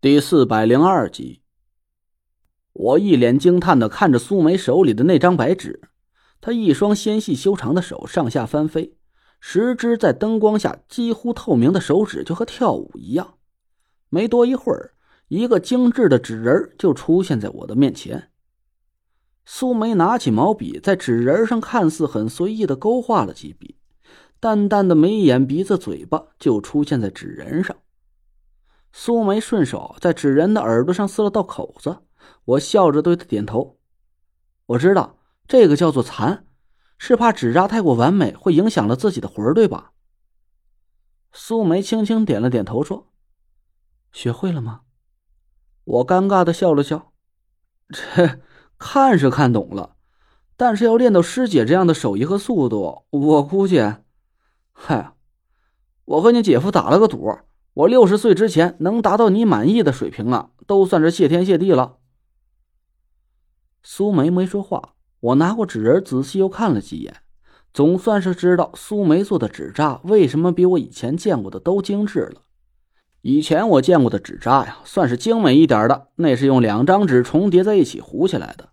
第四百零二集，我一脸惊叹的看着苏梅手里的那张白纸，她一双纤细修长的手上下翻飞，十只在灯光下几乎透明的手指就和跳舞一样。没多一会儿，一个精致的纸人就出现在我的面前。苏梅拿起毛笔，在纸人上看似很随意的勾画了几笔，淡淡的眉眼、鼻子、嘴巴就出现在纸人上。苏梅顺手在纸人的耳朵上撕了道口子，我笑着对他点头。我知道这个叫做残，是怕纸扎太过完美会影响了自己的魂，对吧？苏梅轻轻点了点头，说：“学会了吗？”我尴尬的笑了笑，这看是看懂了，但是要练到师姐这样的手艺和速度，我估计……嗨，我和你姐夫打了个赌。我六十岁之前能达到你满意的水平啊，都算是谢天谢地了。苏梅没说话，我拿过纸人仔细又看了几眼，总算是知道苏梅做的纸扎为什么比我以前见过的都精致了。以前我见过的纸扎呀，算是精美一点的，那是用两张纸重叠在一起糊起来的，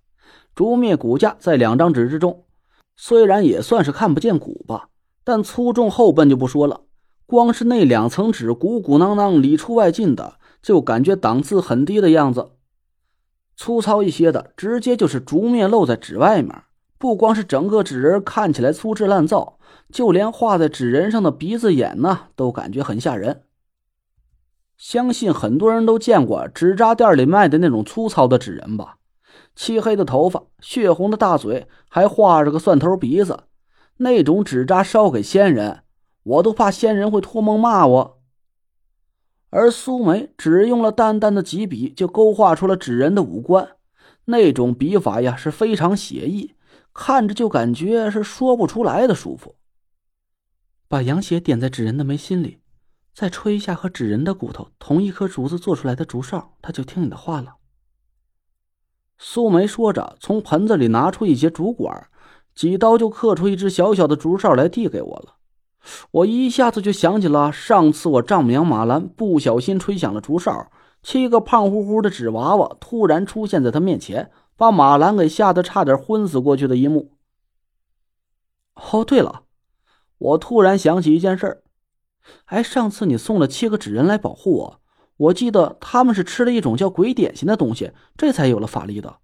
竹篾骨架在两张纸之中，虽然也算是看不见骨吧，但粗重厚笨就不说了。光是那两层纸鼓鼓囊囊里出外进的，就感觉档次很低的样子。粗糙一些的，直接就是竹篾露在纸外面。不光是整个纸人看起来粗制滥造，就连画在纸人上的鼻子眼呢，都感觉很吓人。相信很多人都见过纸扎店里卖的那种粗糙的纸人吧？漆黑的头发，血红的大嘴，还画着个蒜头鼻子，那种纸扎烧给仙人。我都怕仙人会托梦骂我，而苏梅只用了淡淡的几笔就勾画出了纸人的五官，那种笔法呀是非常写意，看着就感觉是说不出来的舒服。把羊血点在纸人的眉心里，再吹一下和纸人的骨头同一颗竹子做出来的竹哨，他就听你的话了。苏梅说着，从盆子里拿出一节竹管，几刀就刻出一只小小的竹哨来，递给我了。我一下子就想起了上次我丈母娘马兰不小心吹响了竹哨，七个胖乎乎的纸娃娃突然出现在她面前，把马兰给吓得差点昏死过去的一幕。哦，对了，我突然想起一件事儿，哎，上次你送了七个纸人来保护我，我记得他们是吃了一种叫鬼点心的东西，这才有了法力的。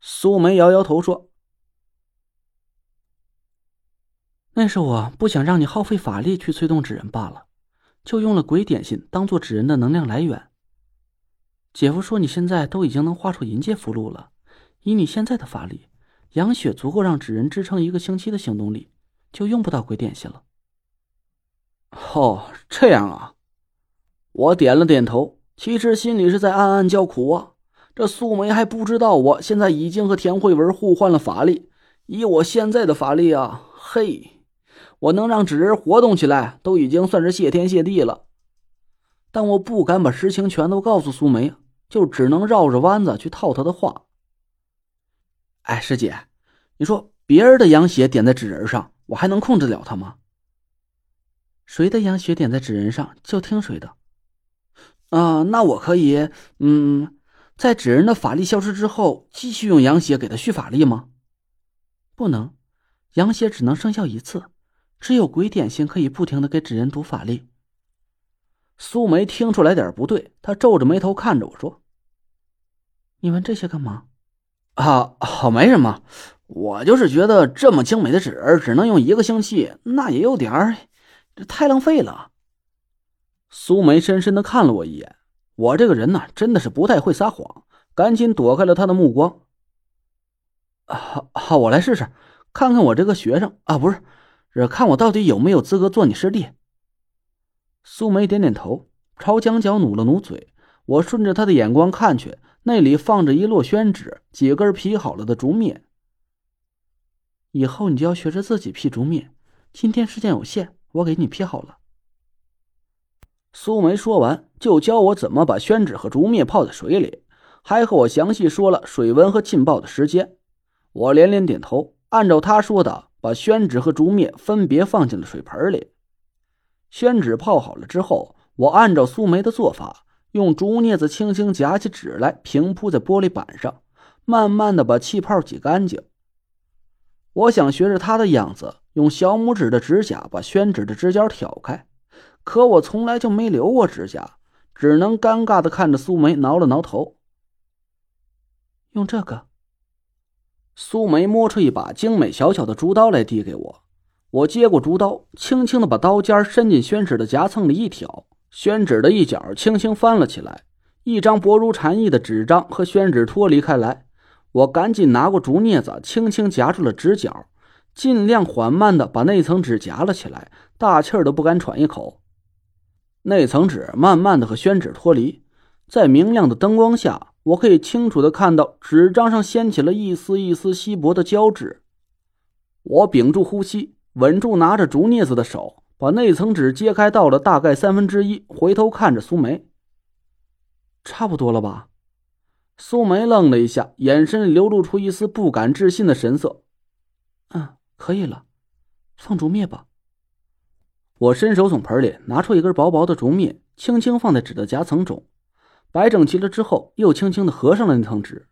苏梅摇摇头说。那是我不想让你耗费法力去催动纸人罢了，就用了鬼点心当做纸人的能量来源。姐夫说你现在都已经能画出银界符箓了，以你现在的法力，养血足够让纸人支撑一个星期的行动力，就用不到鬼点心了。哦，这样啊，我点了点头，其实心里是在暗暗叫苦啊。这素梅还不知道我现在已经和田慧文互换了法力，以我现在的法力啊，嘿。我能让纸人活动起来，都已经算是谢天谢地了。但我不敢把实情全都告诉苏梅，就只能绕着弯子去套她的话。哎，师姐，你说别人的羊血点在纸人上，我还能控制了他吗？谁的羊血点在纸人上，就听谁的。啊，那我可以，嗯，在纸人的法力消失之后，继续用羊血给他续法力吗？不能，羊血只能生效一次。只有鬼点心可以不停的给纸人读法力。苏梅听出来点不对，她皱着眉头看着我说：“你问这些干嘛？”“啊，好，没什么，我就是觉得这么精美的纸只能用一个星期，那也有点儿，这太浪费了。”苏梅深深的看了我一眼，我这个人呢，真的是不太会撒谎，赶紧躲开了他的目光。“好，好，我来试试，看看我这个学生啊，不是。”这看我到底有没有资格做你师弟？苏梅点点头，朝墙角努了努嘴。我顺着他的眼光看去，那里放着一摞宣纸，几根劈好了的竹篾。以后你就要学着自己劈竹篾。今天时间有限，我给你劈好了。苏梅说完，就教我怎么把宣纸和竹篾泡在水里，还和我详细说了水温和浸泡的时间。我连连点头，按照他说的。把宣纸和竹篾分别放进了水盆里，宣纸泡好了之后，我按照苏梅的做法，用竹镊子轻轻夹起纸来，平铺在玻璃板上，慢慢的把气泡挤干净。我想学着他的样子，用小拇指的指甲把宣纸的直角挑开，可我从来就没留过指甲，只能尴尬的看着苏梅挠了挠头。用这个。苏梅摸出一把精美小巧的竹刀来，递给我。我接过竹刀，轻轻的把刀尖伸进宣纸的夹层里一挑，宣纸的一角轻轻翻了起来，一张薄如蝉翼的纸张和宣纸脱离开来。我赶紧拿过竹镊子，轻轻夹住了纸角，尽量缓慢的把那层纸夹了起来，大气儿都不敢喘一口。那层纸慢慢的和宣纸脱离，在明亮的灯光下。我可以清楚的看到纸张上掀起了一丝一丝稀薄的胶质。我屏住呼吸，稳住拿着竹镊子的手，把那层纸揭开到了大概三分之一，回头看着苏梅。差不多了吧？苏梅愣了一下，眼神里流露出一丝不敢置信的神色。嗯，可以了，放竹篾吧。我伸手从盆里拿出一根薄薄的竹篾，轻轻放在纸的夹层中。摆整齐了之后，又轻轻的合上了那层纸，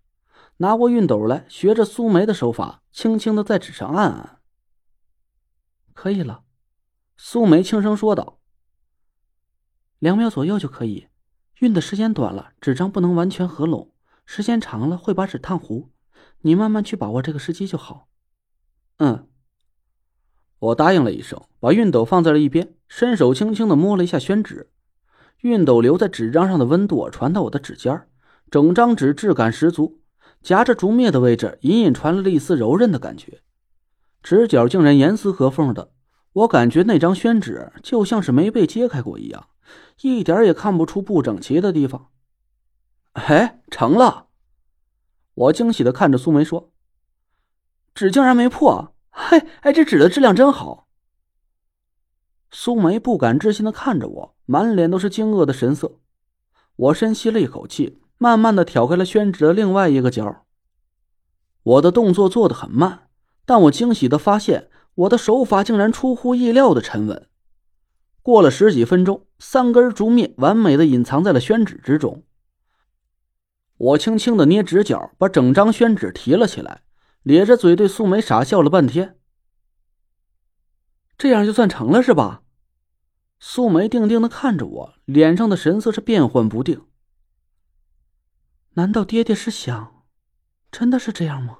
拿过熨斗来，学着苏梅的手法，轻轻的在纸上按按。可以了，苏梅轻声说道：“两秒左右就可以。熨的时间短了，纸张不能完全合拢；时间长了，会把纸烫糊。你慢慢去把握这个时机就好。”嗯，我答应了一声，把熨斗放在了一边，伸手轻轻的摸了一下宣纸。熨斗留在纸张上的温度传到我的指尖整张纸质感十足，夹着竹篾的位置隐隐传来了一丝柔韧的感觉，纸角竟然严丝合缝的。我感觉那张宣纸就像是没被揭开过一样，一点也看不出不整齐的地方。哎，成了！我惊喜的看着苏梅说：“纸竟然没破！嘿，哎，这纸的质量真好。”苏梅不敢置信的看着我，满脸都是惊愕的神色。我深吸了一口气，慢慢的挑开了宣纸的另外一个角。我的动作做得很慢，但我惊喜的发现，我的手法竟然出乎意料的沉稳。过了十几分钟，三根竹篾完美的隐藏在了宣纸之中。我轻轻的捏纸角，把整张宣纸提了起来，咧着嘴对素梅傻笑了半天。这样就算成了是吧？素梅定定的看着我，脸上的神色是变幻不定。难道爹爹是想，真的是这样吗？